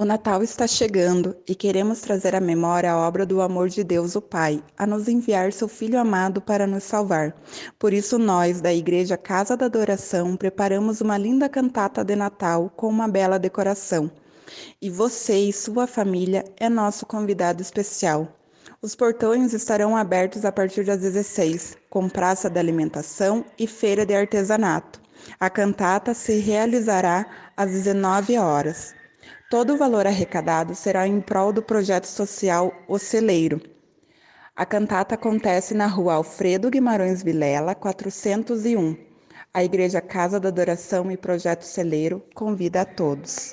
O Natal está chegando e queremos trazer à memória a obra do amor de Deus, o Pai, a nos enviar seu Filho amado para nos salvar. Por isso, nós, da Igreja Casa da Adoração, preparamos uma linda cantata de Natal com uma bela decoração. E você e sua família é nosso convidado especial. Os portões estarão abertos a partir das 16, com praça de alimentação e feira de artesanato. A cantata se realizará às 19 horas. Todo o valor arrecadado será em prol do projeto social O Celeiro. A cantata acontece na rua Alfredo Guimarães Vilela, 401. A Igreja Casa da Adoração e Projeto Celeiro convida a todos.